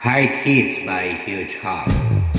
Hide Hits by Huge Hawk.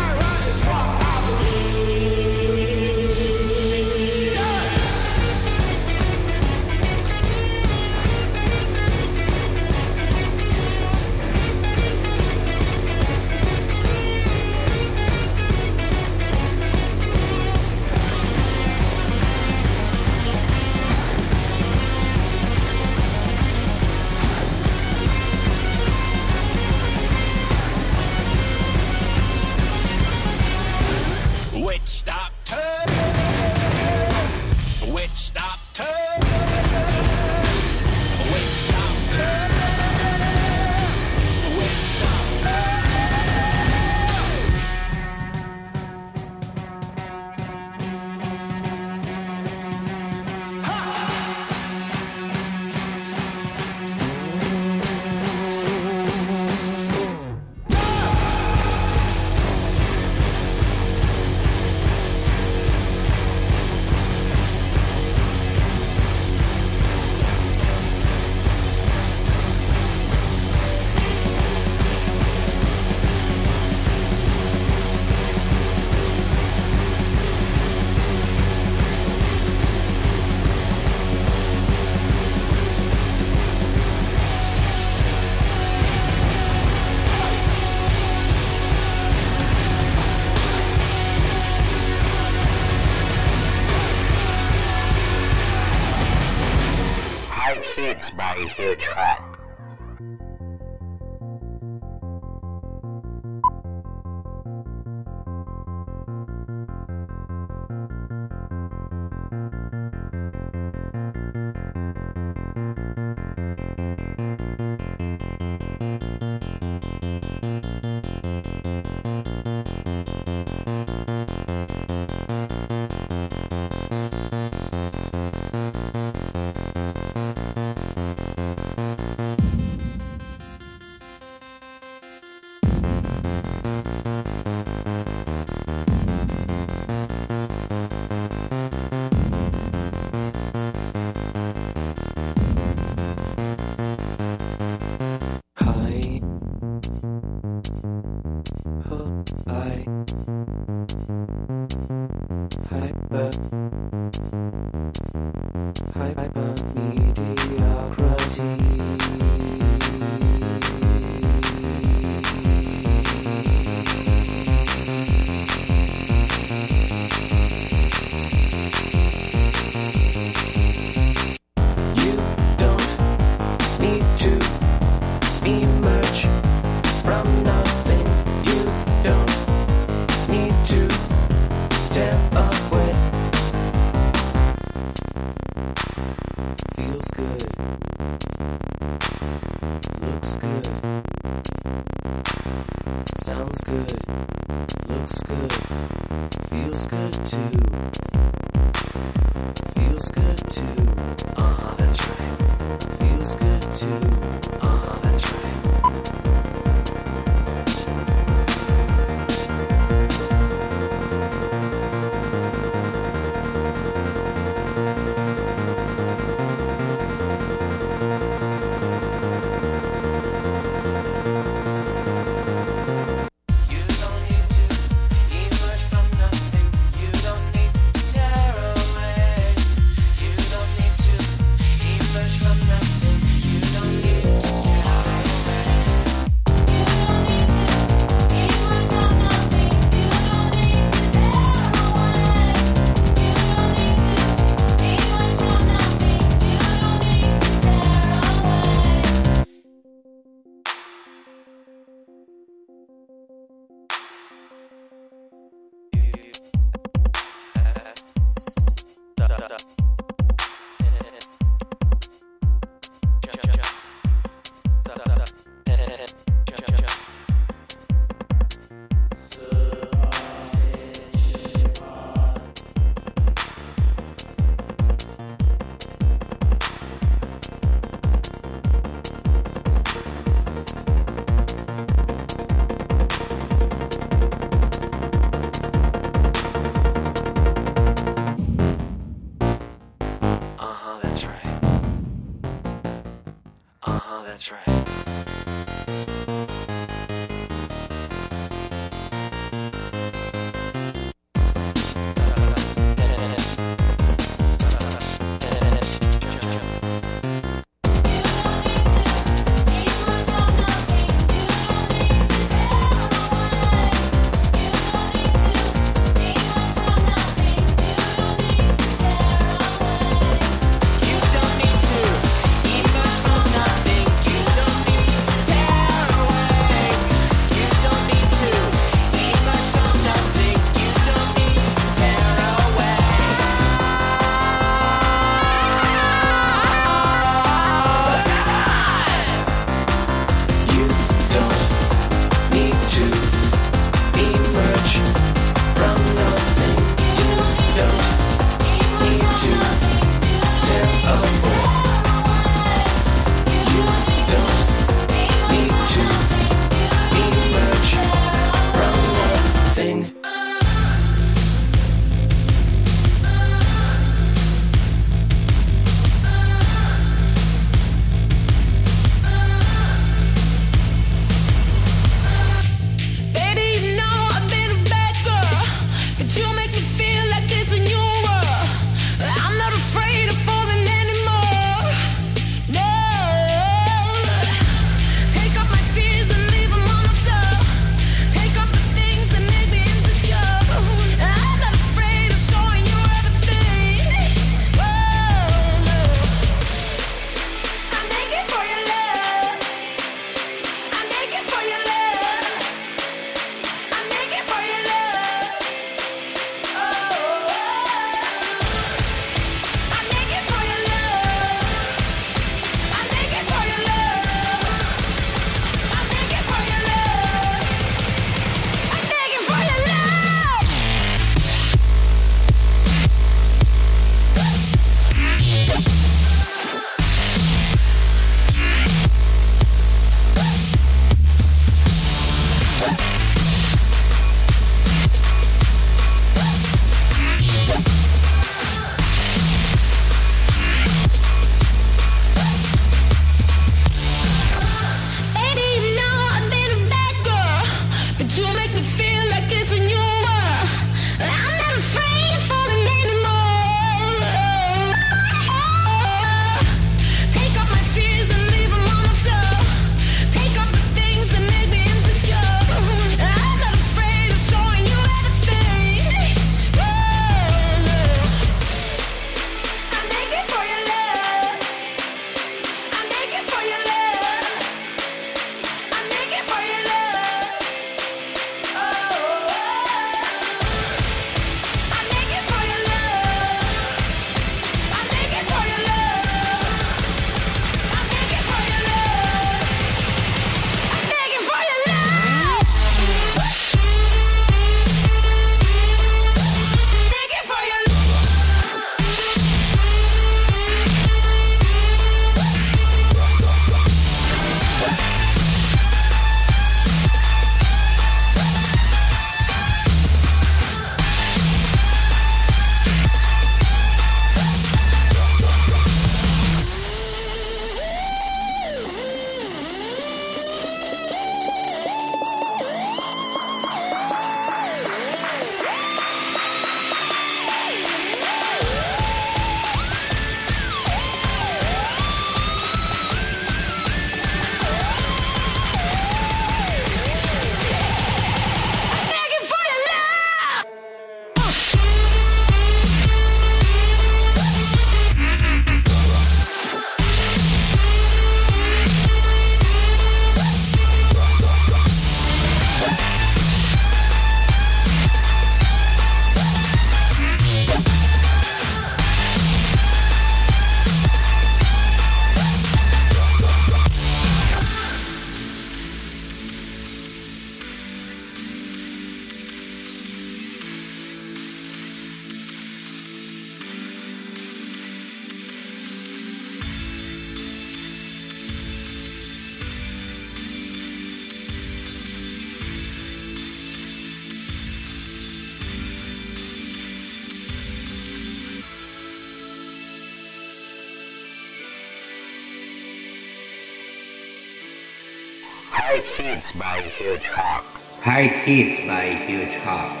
by Huge Hawk. Hard Thieves by Huge Hawk.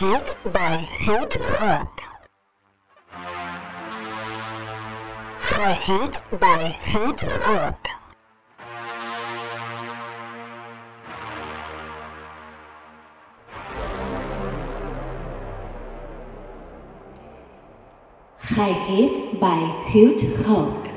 Hit by Hit Hug. For Hit by Hit Hug. High Hit by Hit Hug.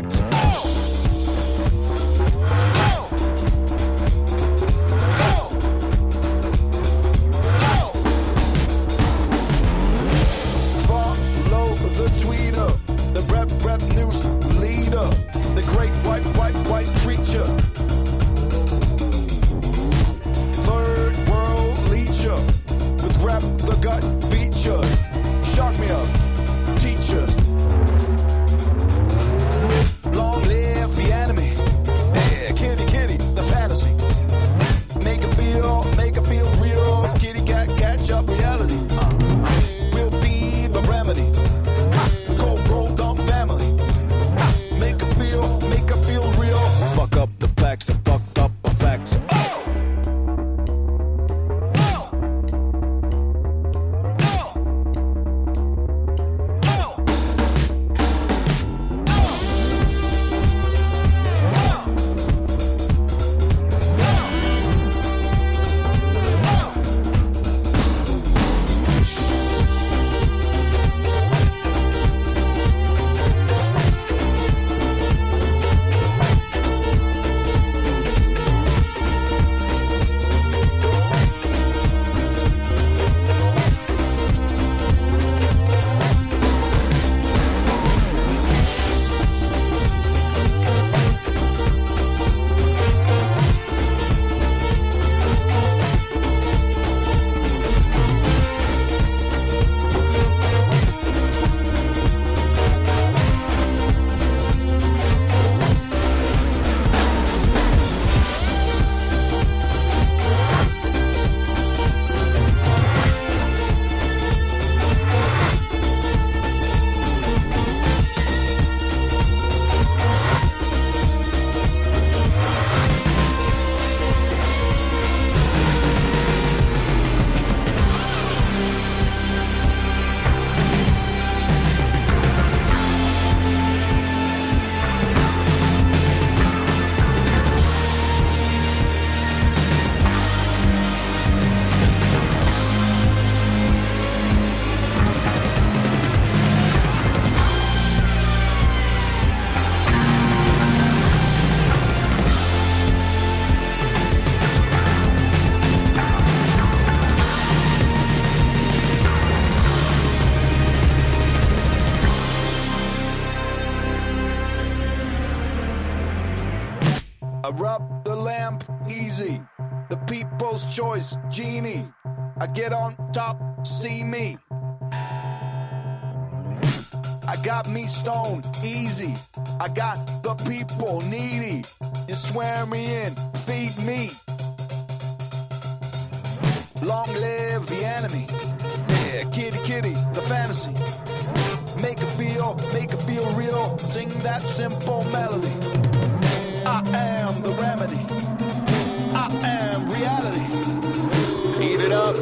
Facts. Get on top, see me. I got me stoned, easy. I got the people needy. You swear me in, feed me. Long live the enemy. Yeah, kitty kitty, the fantasy. Make it feel, make it feel real. Sing that simple melody. I am the remedy. I am reality. Eat it up,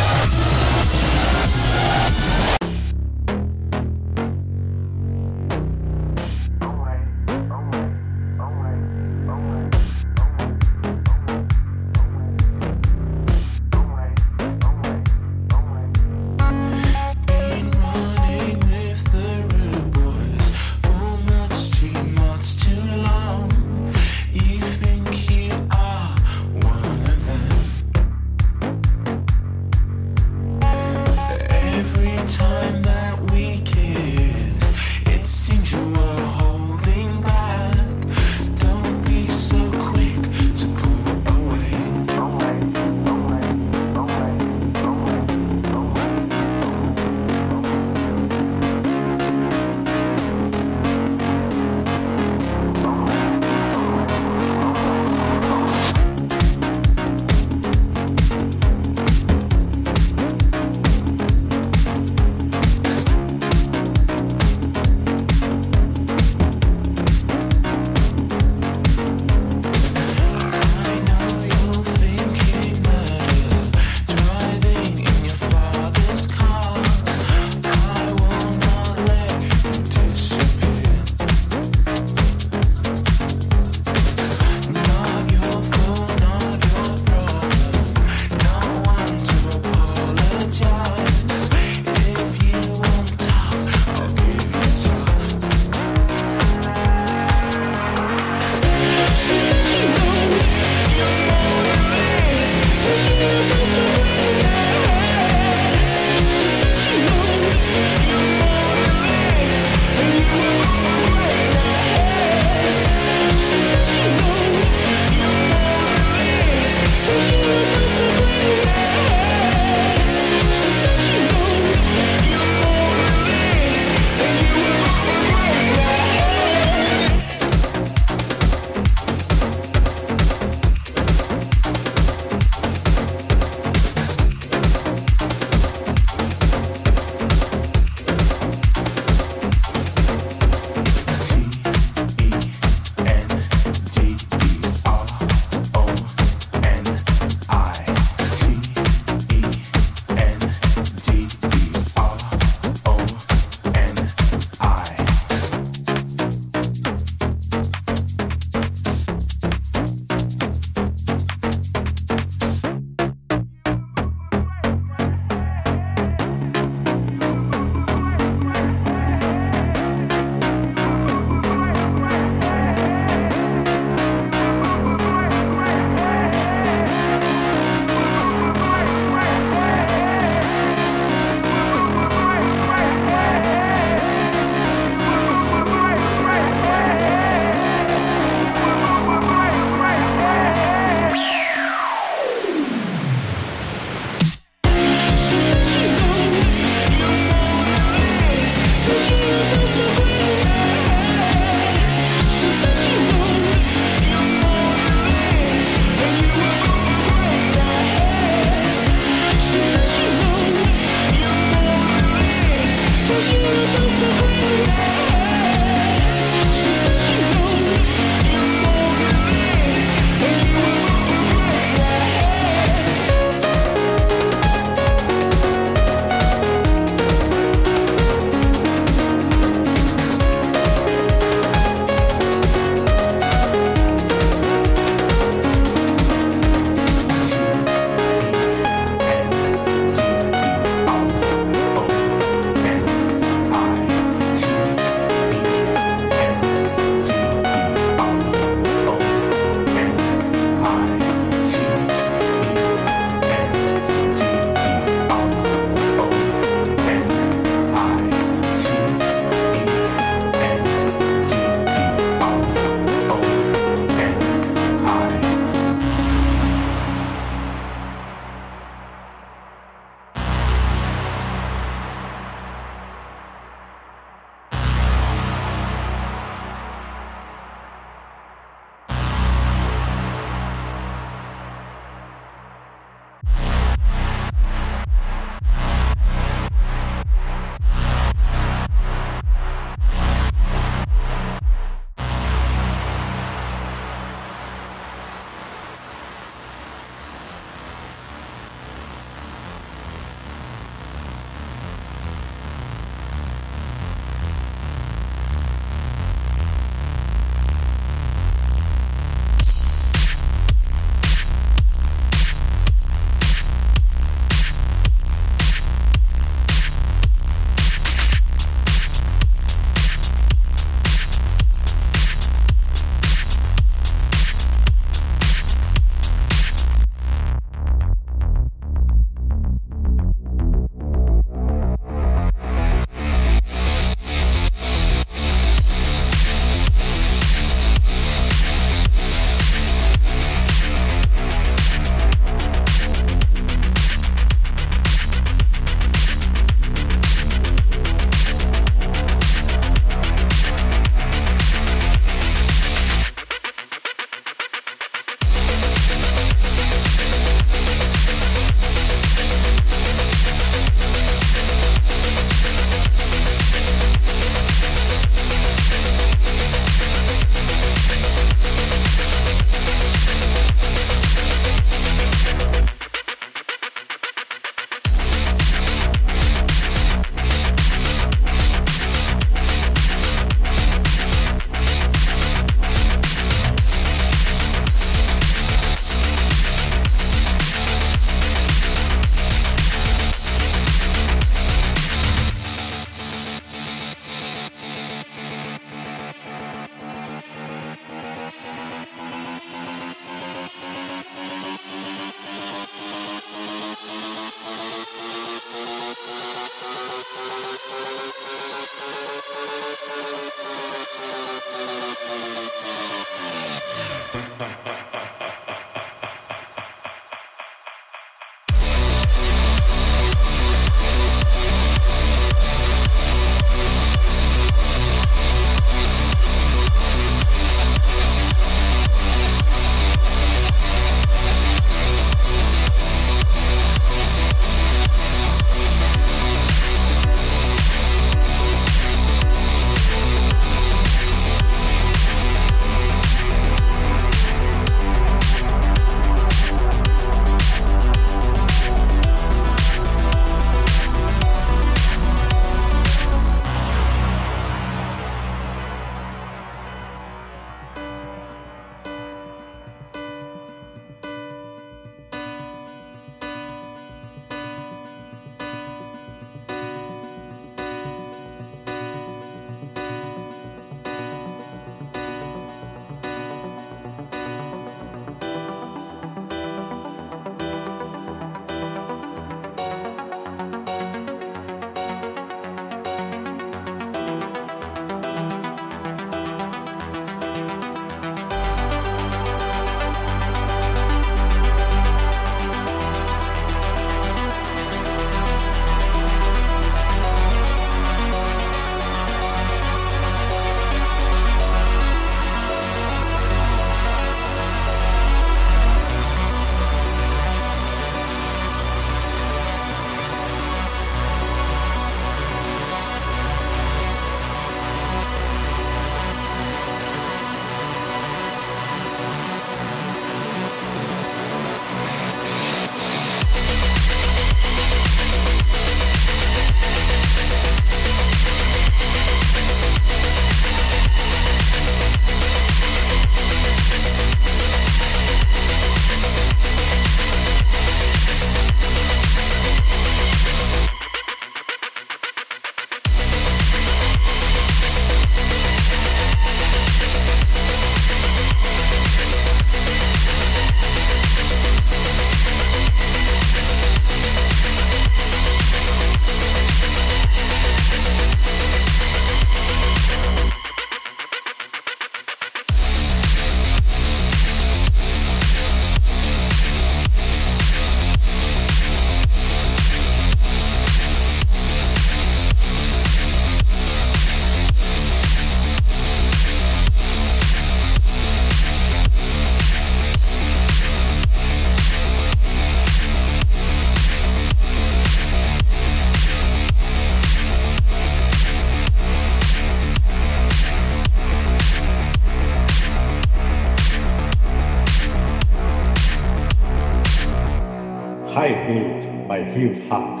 Huge Hawk.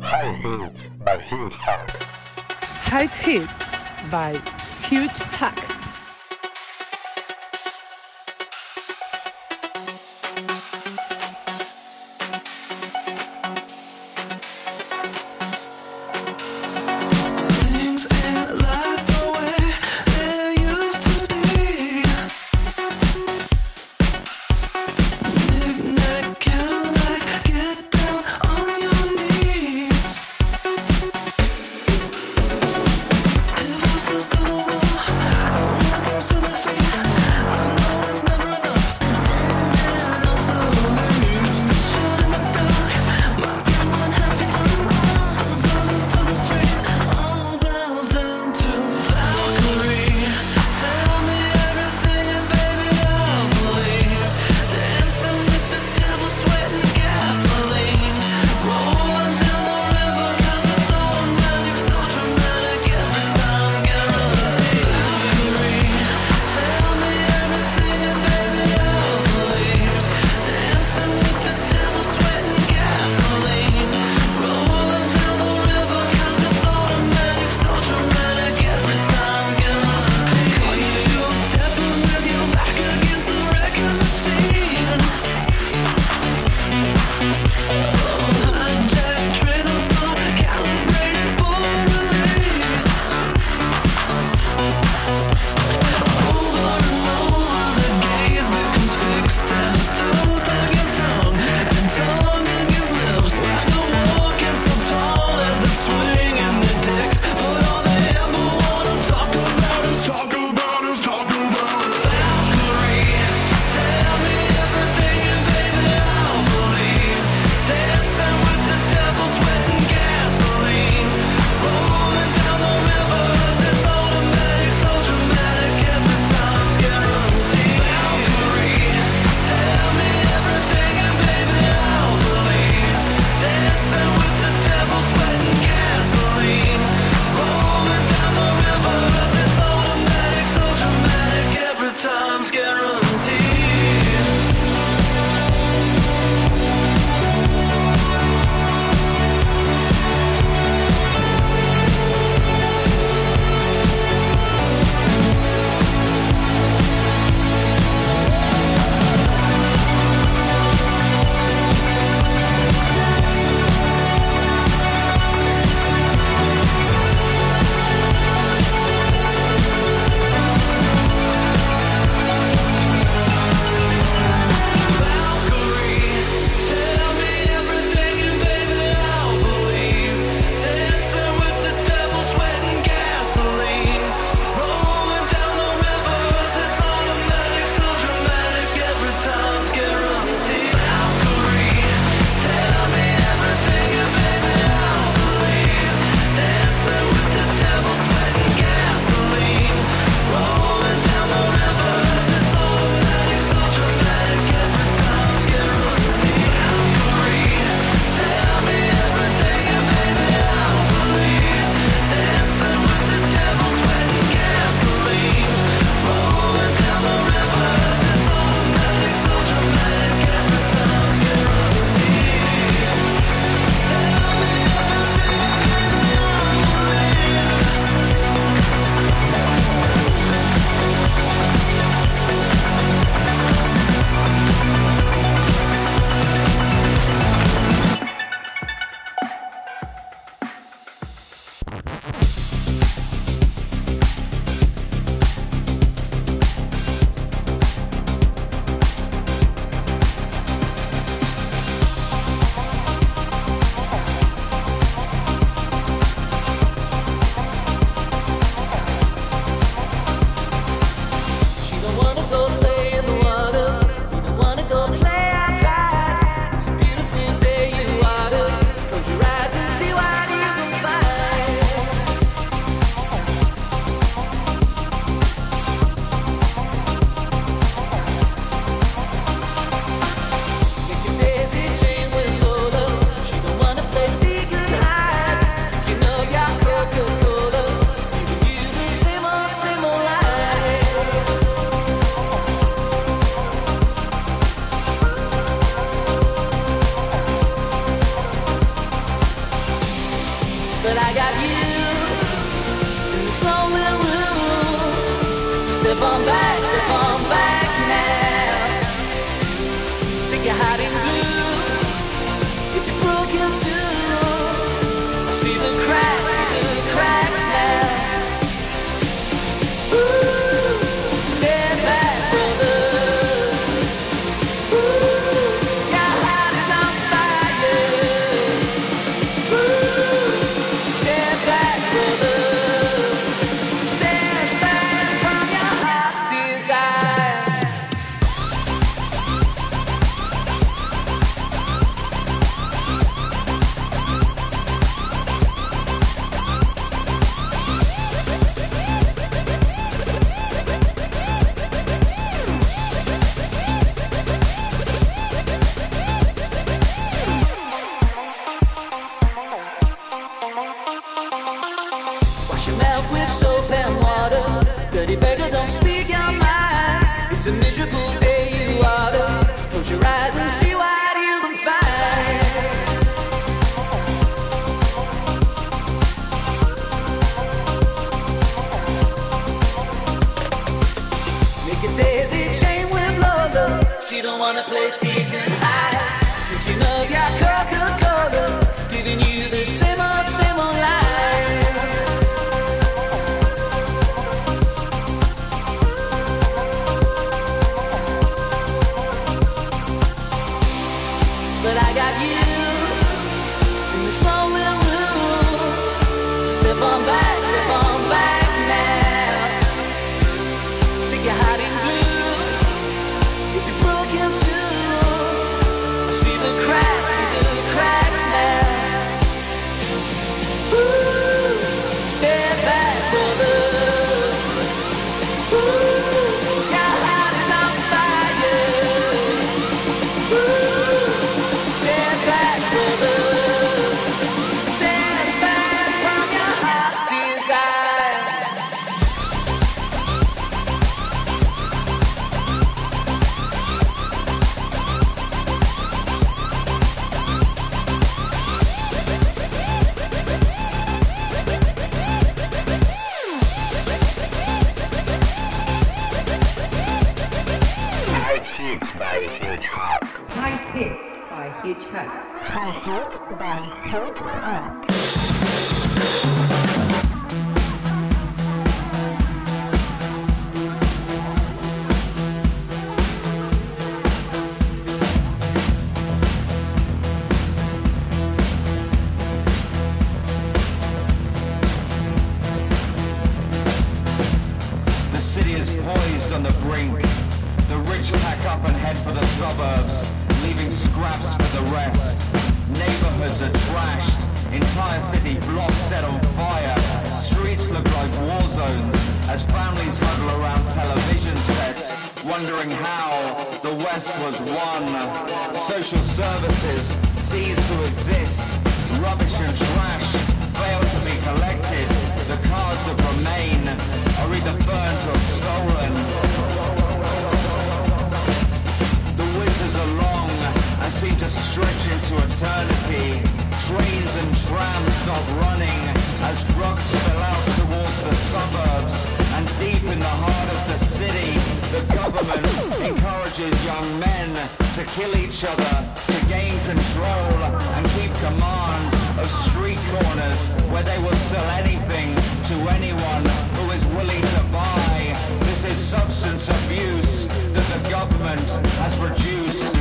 High Heat by men to kill each other, to gain control and keep command of street corners where they will sell anything to anyone who is willing to buy. This is substance abuse that the government has produced.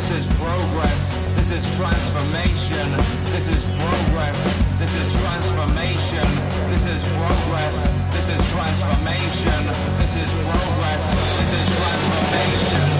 This is progress. This is transformation. This is progress. This is transformation. This is progress. This is transformation. This is progress. This is transformation.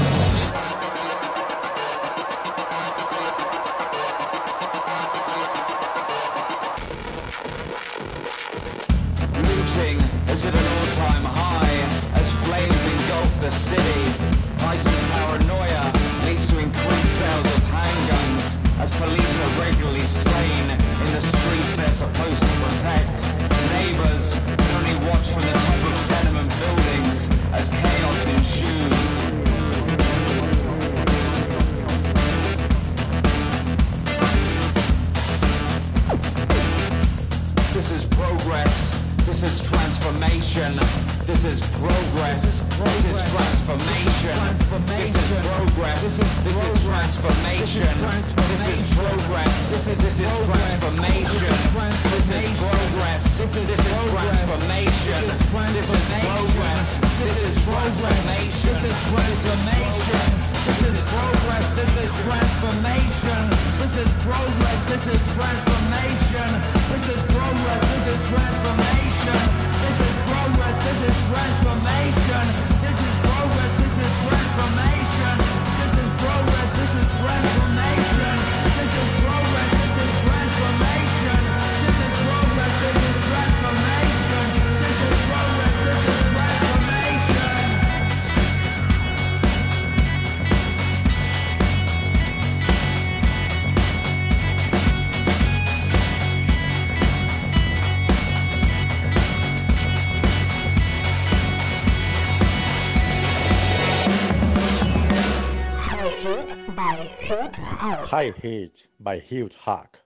High Heat by Huge Hack.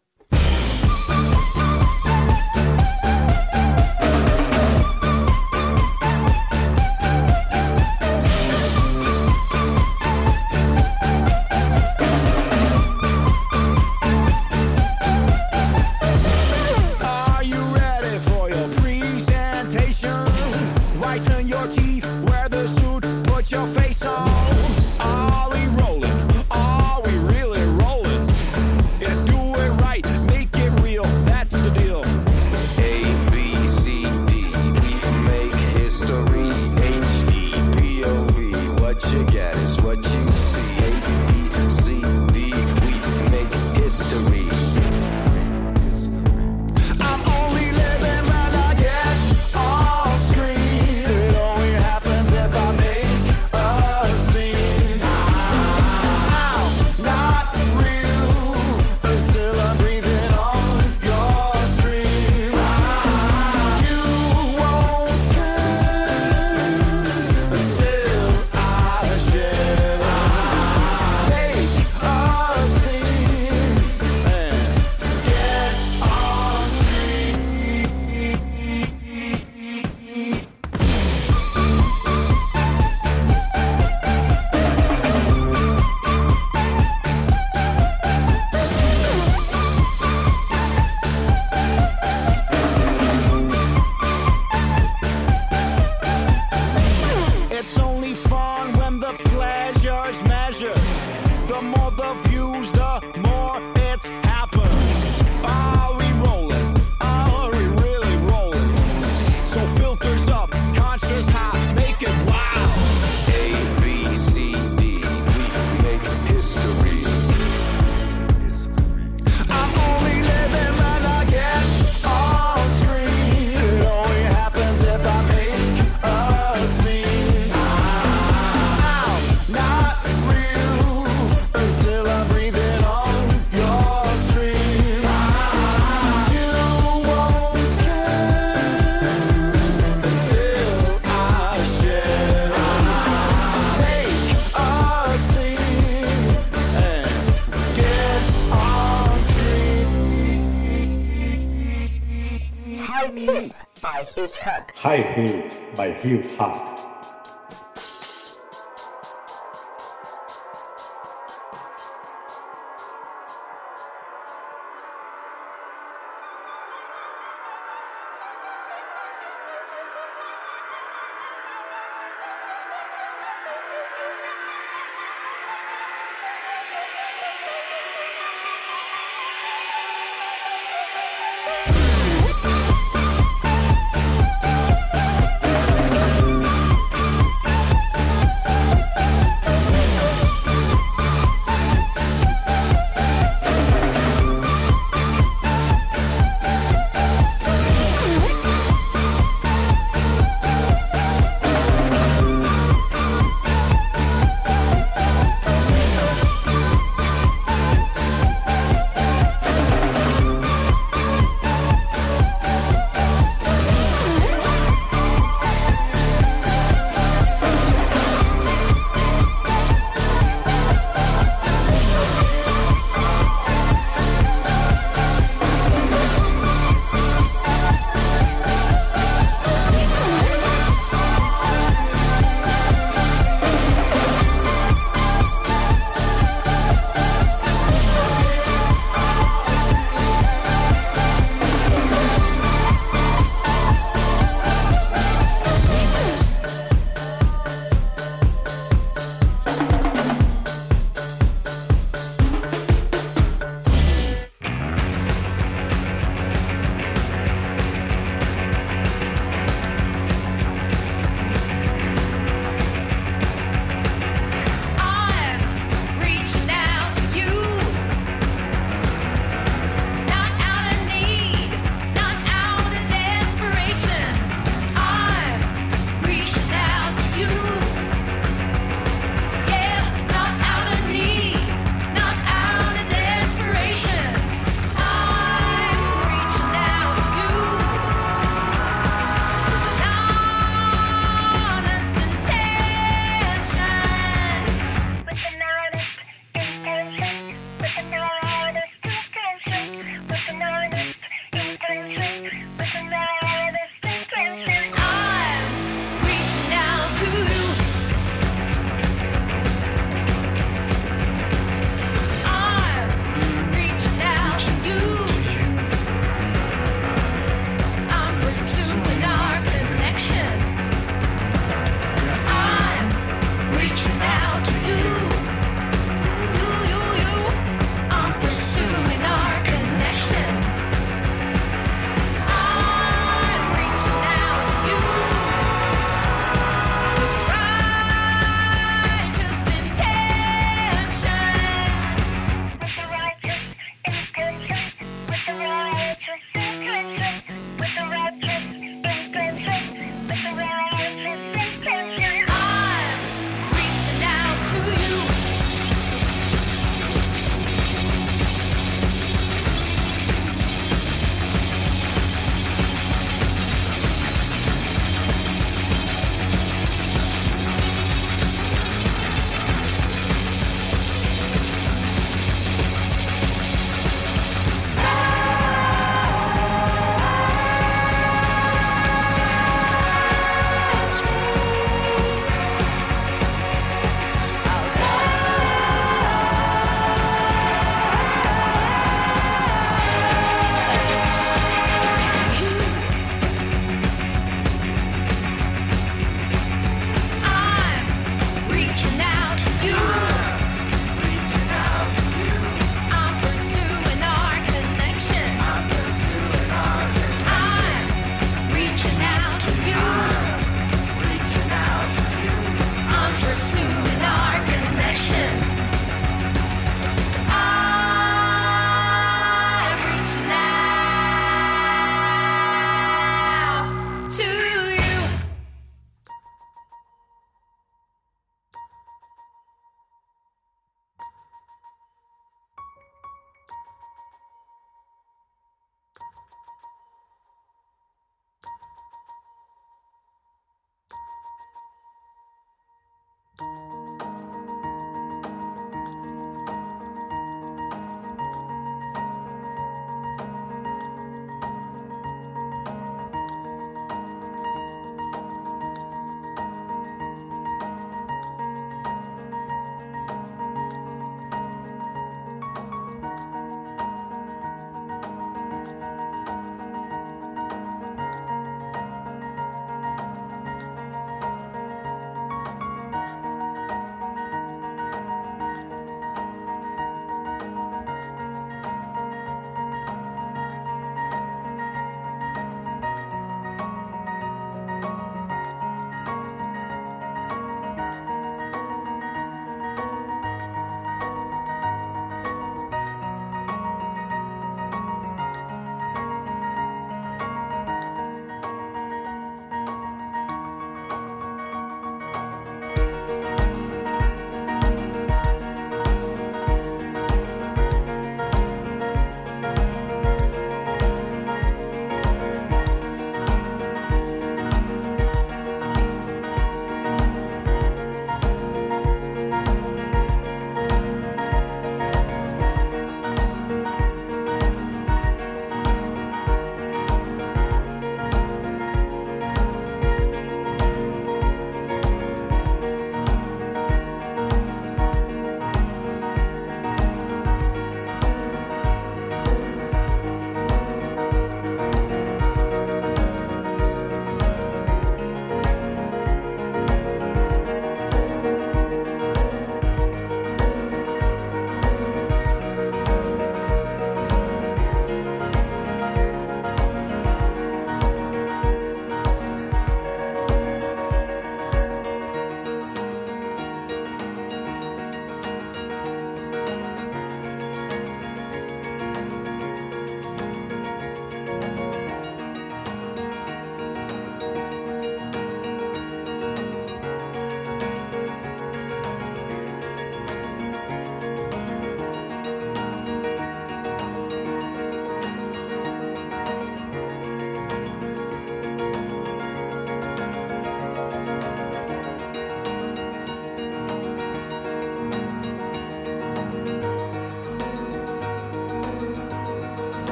By Huge Hack.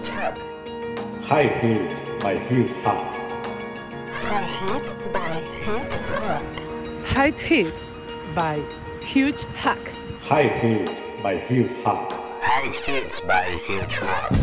By Huge Hug. High Hit by Huge Hawk. High Hits by Huge Hug. High Hits by Huge Hack. High Hit by Huge Hawk. High hits by Huge Hawk.